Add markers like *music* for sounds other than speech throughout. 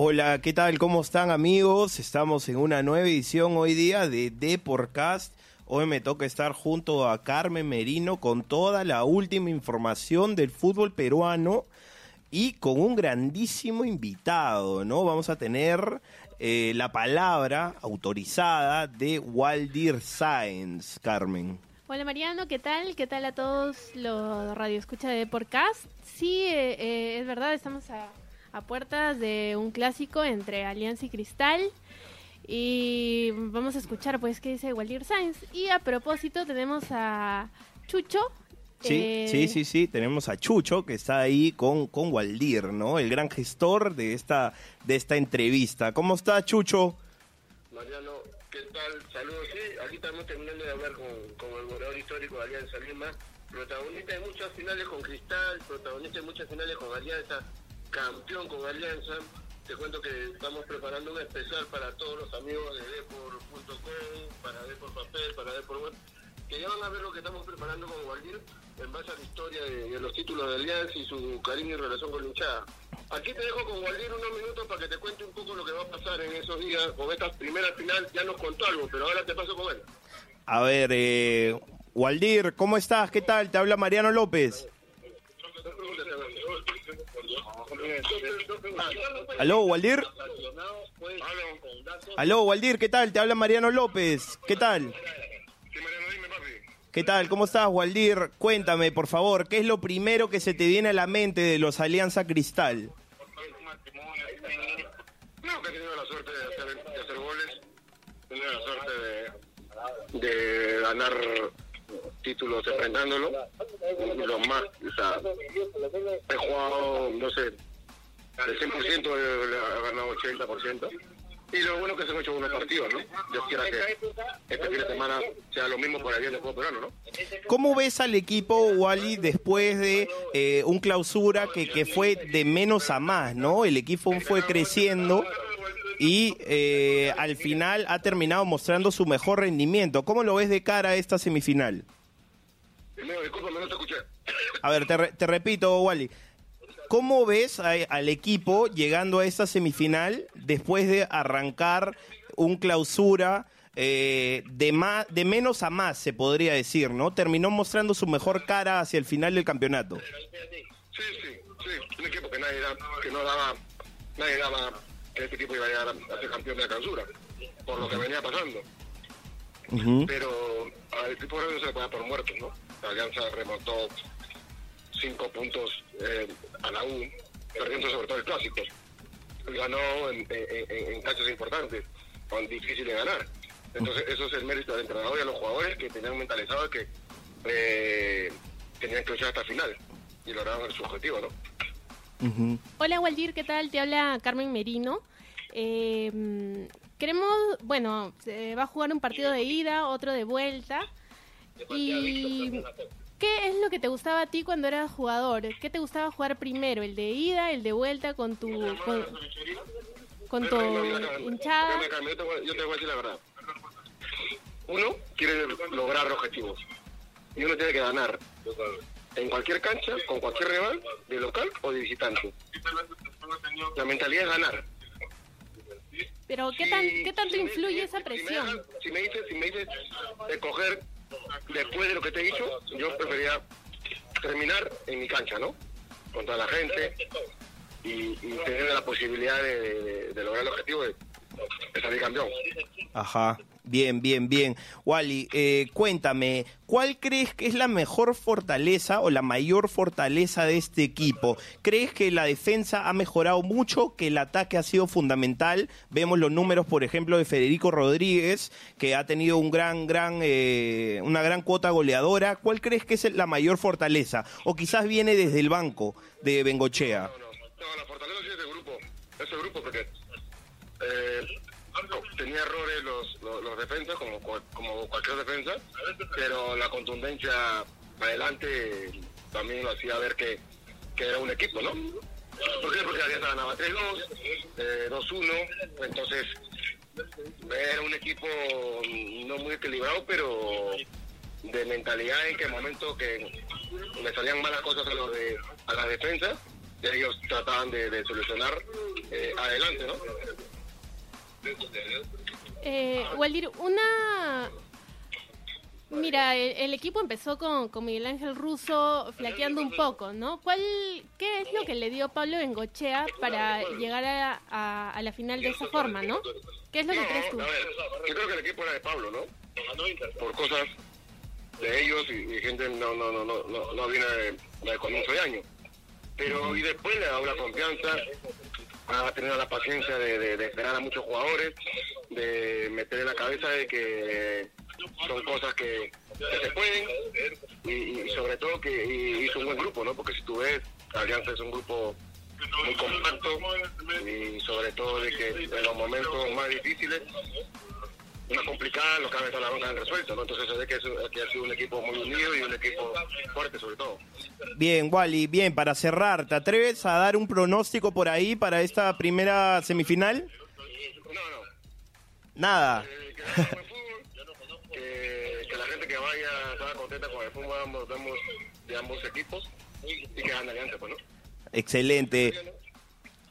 Hola, ¿qué tal? ¿Cómo están amigos? Estamos en una nueva edición hoy día de The Podcast. Hoy me toca estar junto a Carmen Merino con toda la última información del fútbol peruano y con un grandísimo invitado, ¿no? Vamos a tener eh, la palabra autorizada de Waldir Sáenz, Carmen. Hola Mariano, ¿qué tal? ¿Qué tal a todos los radioescuchas de Podcast? Sí, eh, eh, es verdad, estamos a, a puertas de un clásico entre Alianza y Cristal. Y vamos a escuchar pues qué dice Waldir Sainz. Y a propósito tenemos a Chucho. Sí, eh, sí, sí, sí, tenemos a Chucho que está ahí con, con Waldir, ¿no? El gran gestor de esta, de esta entrevista. ¿Cómo está Chucho? Mariano, ¿qué tal? Saludos, sí, aquí estamos terminando de hablar con, con el goleador histórico de Alianza Lima, protagonista de muchas finales con Cristal, protagonista de muchas finales con Alianza, campeón con Alianza. Te cuento que estamos preparando un especial para todos los amigos de Depor.com, para Depor Papel, para Depor Web, que ya van a ver lo que estamos preparando con Waldir en base a la historia de, los títulos de Alianza y su cariño y relación con la hinchada. Aquí te dejo con Waldir unos minutos para que te cuente un poco lo que va a pasar en esos días con esta primera final. Ya nos contó algo, pero ahora te paso con él. A ver, eh, Waldir, ¿cómo estás? ¿Qué tal? Te habla Mariano López. Aló, Waldir. Aló, Waldir, ¿qué tal? Te habla Mariano López. ¿Qué tal? ¿Qué tal? ¿Cómo estás, Waldir? Cuéntame, por favor, ¿qué es lo primero que se te viene a la mente de los Alianza Cristal? No, que he tenido la suerte de hacer, goles, he tenido la suerte de, de ganar títulos enfrentándolo, los más, o sea, he jugado, no sé, del 100% he, he ganado 80%, y lo bueno que se han hecho buenos partidos, ¿no? Dios quiera que este fin de semana sea lo mismo por el bien del fútbol peruano, ¿no? ¿Cómo ves al equipo, Wally, después de eh, un clausura que, que fue de menos a más, ¿no? El equipo fue creciendo y eh, al final ha terminado mostrando su mejor rendimiento. ¿Cómo lo ves de cara a esta semifinal? Primero, discúlpame, no te escuché. A ver, te, re- te repito, Wally. ¿Cómo ves a- al equipo llegando a esta semifinal después de arrancar un clausura eh, de, más, de menos a más, se podría decir, ¿no? Terminó mostrando su mejor cara hacia el final del campeonato. Sí, sí, sí. Un equipo que nadie daba, que no daba, nadie daba que este equipo iba a llegar a, a ser campeón de la clausura, por lo que venía pasando. Ujú. Pero al equipo no se le puede dar por muerto, ¿no? La Alianza remontó cinco puntos eh, a la U, perdiendo sobre todo el clásico. Y Ganó en, en, en- canchas importantes, con difícil de ganar. Entonces, eso es el mérito del entrenador y a los jugadores que tenían mentalizado que eh, tenían que luchar hasta el final y lograron su objetivo, ¿no? Hola Waldir, ¿qué tal? Te habla Carmen Merino. Eh, queremos, bueno, se va a jugar un partido de ida, otro de vuelta. ¿Y qué es lo que te gustaba a ti cuando eras jugador? ¿Qué te gustaba jugar primero? ¿El de ida, el de vuelta con tu, con, con tu hinchada? Yo te, voy- a decir la verdad. Uno quiere lograr objetivos y uno tiene que ganar en cualquier cancha, con cualquier rival, de local o de visitante. La mentalidad es ganar. Pero ¿qué, tan, ¿qué tanto influye esa presión? Si me dices, si me dices escoger después de lo que te he dicho, yo preferiría terminar en mi cancha, ¿no? Con toda la gente y, tener la posibilidad de, lograr el objetivo de salir campeón. Ajá. Bien, bien, bien. Wally, eh, cuéntame, ¿cuál crees que es la mejor fortaleza o la mayor fortaleza de este equipo? ¿Crees que la defensa ha mejorado mucho, que el ataque ha sido fundamental? Vemos los números, por ejemplo, de Federico Rodríguez, que ha tenido un gran, gran, eh, una gran cuota goleadora. ¿Cuál crees que es la mayor fortaleza? O quizás viene desde el banco de Bengochea. No, no, no, la fortaleza es del grupo, es el grupo porque eh, tenía errores los, los, defensas, como, como cualquier defensa, pero la contundencia adelante también lo hacía ver que, que era un equipo, ¿no? ¿Por qué? Porque Alianza ganaba 3-2, eh, 2-1, entonces era un equipo no muy equilibrado, pero de mentalidad en que momento que le salían malas cosas a los de a la defensa ellos trataban de, solucionar eh, adelante, ¿no? Eh, Waldir, una Mira, el, equipo empezó con, con, Miguel Ángel Russo flaqueando un poco, ¿no? ¿Cuál, ¿Qué es lo que le dio Pablo Bengochea para llegar a, la final de esa forma, no? ¿Qué es lo que crees tú? Yo creo que el equipo era de Pablo, ¿no? Por cosas de ellos y, gente no no no no no, viene de, de comienzo de año. Pero y después le da la confianza, a tener la paciencia de, de esperar a muchos jugadores, de meter en la cabeza de que son cosas que, se pueden y, sobre todo que hizo un buen grupo, ¿no? Porque si tú ves, Alianza es un grupo muy compacto y sobre todo de que en los momentos más difíciles una complicada, los cabezas de la banca han resuelto, ¿no? Entonces se ve que, que, ha sido un equipo muy unido y un equipo fuerte sobre todo. Bien, Wally, bien, para cerrar, ¿te atreves a dar un pronóstico por ahí para esta primera semifinal? No, no. Nada. Eh, vaya toda contenta con el fútbol de ambos, de ambos, equipos y que gane Alianza, pues, ¿no? Excelente.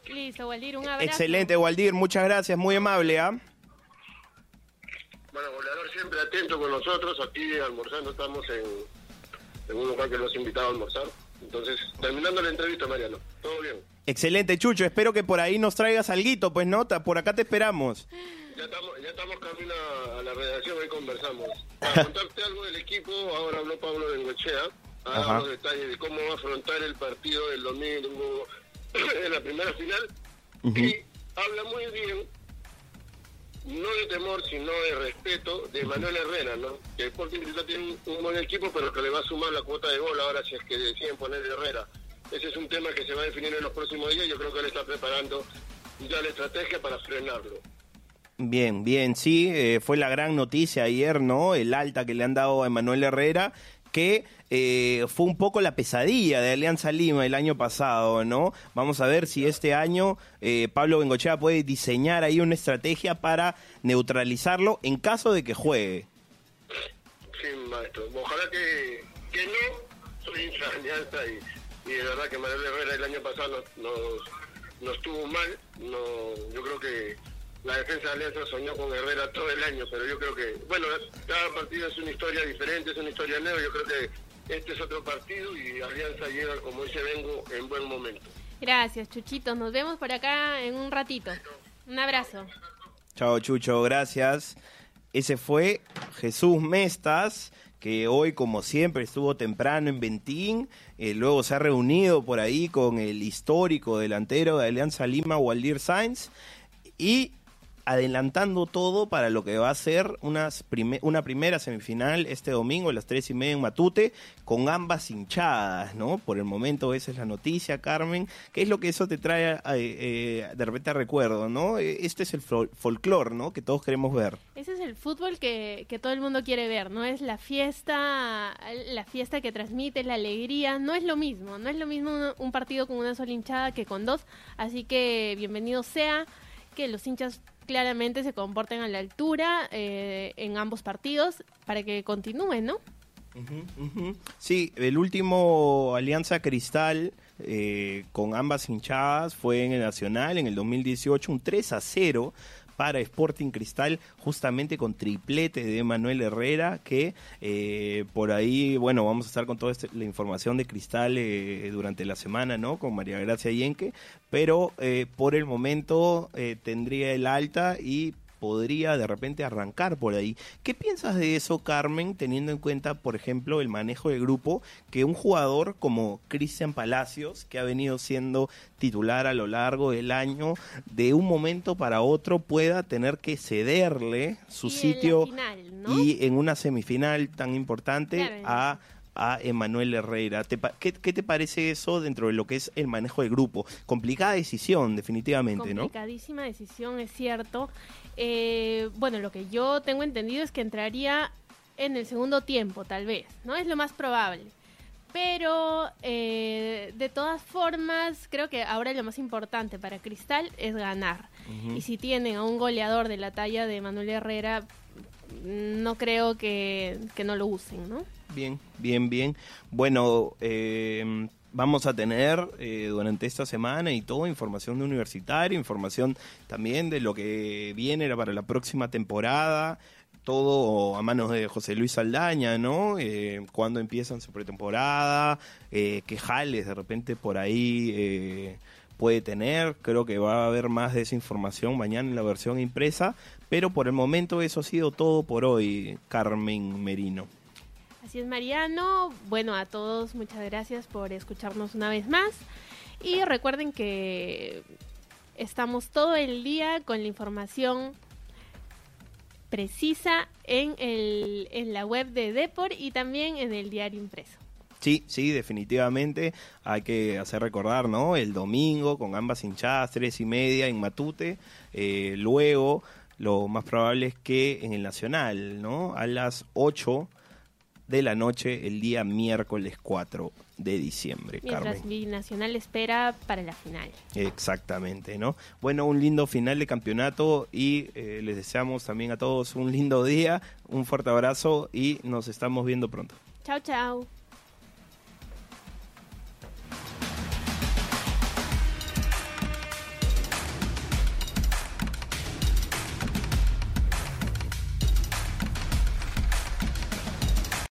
Listo, Waldir, un abrazo. Excelente, Waldir, muchas gracias, muy amable, ¿ah? Bueno, goleador siempre atento con nosotros, aquí almorzando estamos en, en un lugar que nos ha invitado a almorzar. Entonces, terminando la entrevista, Mariano, todo bien. Excelente, Chucho, espero que por ahí nos traigas algo, pues nota, por acá te esperamos. Ya estamos, ya estamos camino a la redacción, ahí conversamos. Para *laughs* contarte algo del equipo, ahora habló Pablo Bengochea, a los detalles de cómo va a afrontar el partido del domingo *coughs* en la primera final, y habla muy bien, no de temor, sino de respeto, de Manuel Herrera, ¿no? Que el Sporting Cristal tiene un buen equipo, pero que le va a sumar la cuota de gol ahora si es que deciden poner Herrera. Ese es un tema que se va a definir en los próximos días, yo creo que él está preparando ya la estrategia para frenarlo. Bien, bien, sí, eh, fue la gran noticia ayer, ¿no? El alta que le han dado a Emanuel Herrera, que eh, fue un poco la pesadilla de Alianza Lima el año pasado, ¿no? Vamos a ver si este año eh, Pablo Bengochea puede diseñar ahí una estrategia para neutralizarlo en caso de que juegue. Sí, maestro. Ojalá que, que no. Soy hincha Alianza y, y, de verdad que Manuel Herrera el año pasado nos, nos, nos tuvo mal. No, yo creo que la defensa de Alianza soñó con Herrera todo el año, pero yo creo que, bueno, cada partido es una historia diferente, es una historia nueva, yo creo que este es otro partido y Alianza llega, como dice Vengo, en buen momento. Gracias, Chuchito, nos vemos por acá en un ratito. Un abrazo. Chao, Chucho, gracias. Ese fue Jesús Mestas que hoy, como siempre, estuvo temprano en Ventín, eh, luego se ha reunido por ahí con el histórico delantero de Alianza Lima, Waldir Sainz, y adelantando todo para lo que va a ser unas una primera semifinal este domingo a las tres y media en Matute, con ambas hinchadas, ¿no? Por el momento esa es la noticia, Carmen. ¿Qué es lo que eso te trae eh, eh, de repente a recuerdo, ¿no? E, este es el folclore, ¿no? Que todos queremos ver. Ese es el fútbol que, que todo el mundo quiere ver, ¿no? Es la fiesta, la fiesta que transmite, la alegría. No es lo mismo, no es lo mismo un partido con una sola hinchada que con dos. Así que bienvenido sea que los hinchas claramente se comporten a la altura eh, en ambos partidos para que continúen, ¿no? Sí, el último Alianza Cristal eh, con ambas hinchadas fue en el Nacional en el 2018, un 3 a 0 para Sporting Cristal, justamente con triplete de Manuel Herrera, que eh, por ahí, bueno, vamos a estar con toda este, la información de Cristal eh, durante la semana, ¿no? Con María Gracia Yenque, pero eh, por el momento tendría el alta y podría de repente arrancar por ahí. ¿Qué piensas de eso, Carmen, teniendo en cuenta, por ejemplo, el manejo del grupo, que un jugador como Cristian Palacios, que ha venido siendo titular a lo largo del año, de un momento para otro pueda tener que cederle su sitio y en una semifinal tan importante a a Emanuel Herrera. qué, te parece eso dentro de lo que es el manejo del grupo? Complicada decisión, definitivamente, ¿no? Complicadísima decisión, es cierto. Eh, bueno, lo que yo tengo entendido es que entraría en el segundo tiempo, tal vez, ¿no? Es lo más probable. Pero eh, de todas formas, creo que ahora lo más importante para Cristal es ganar. Y si tienen a un goleador de la talla de Manuel Herrera, no creo que, que no lo usen, ¿no? Bien, bien, bien. Bueno, eh, vamos a tener eh, durante esta semana y todo información de universitario, información también de lo que viene para la próxima temporada, todo a manos de José Luis Saldaña, ¿no? Eh, cuando empiezan su pretemporada, eh, qué jales de repente por ahí eh, puede tener. Creo que va a haber más de esa información mañana en la versión impresa, pero por el momento eso ha sido todo por hoy, Carmen Merino. Así es, Mariano. Bueno, a todos muchas gracias por escucharnos una vez más. Y recuerden que estamos todo el día con la información precisa en, el, en la web de Depor y también en el diario impreso. Sí, sí, definitivamente hay que hacer recordar, ¿no? El domingo con ambas hinchadas, tres y media en Matute. Eh, luego, lo más probable es que en el Nacional, ¿no? A las 8 de la noche el día miércoles 4 de diciembre. Mientras Nacional espera para la final. Exactamente, ¿no? Bueno, un lindo final de campeonato y eh, les deseamos también a todos un lindo día, un fuerte abrazo y nos estamos viendo pronto. Chao, chao.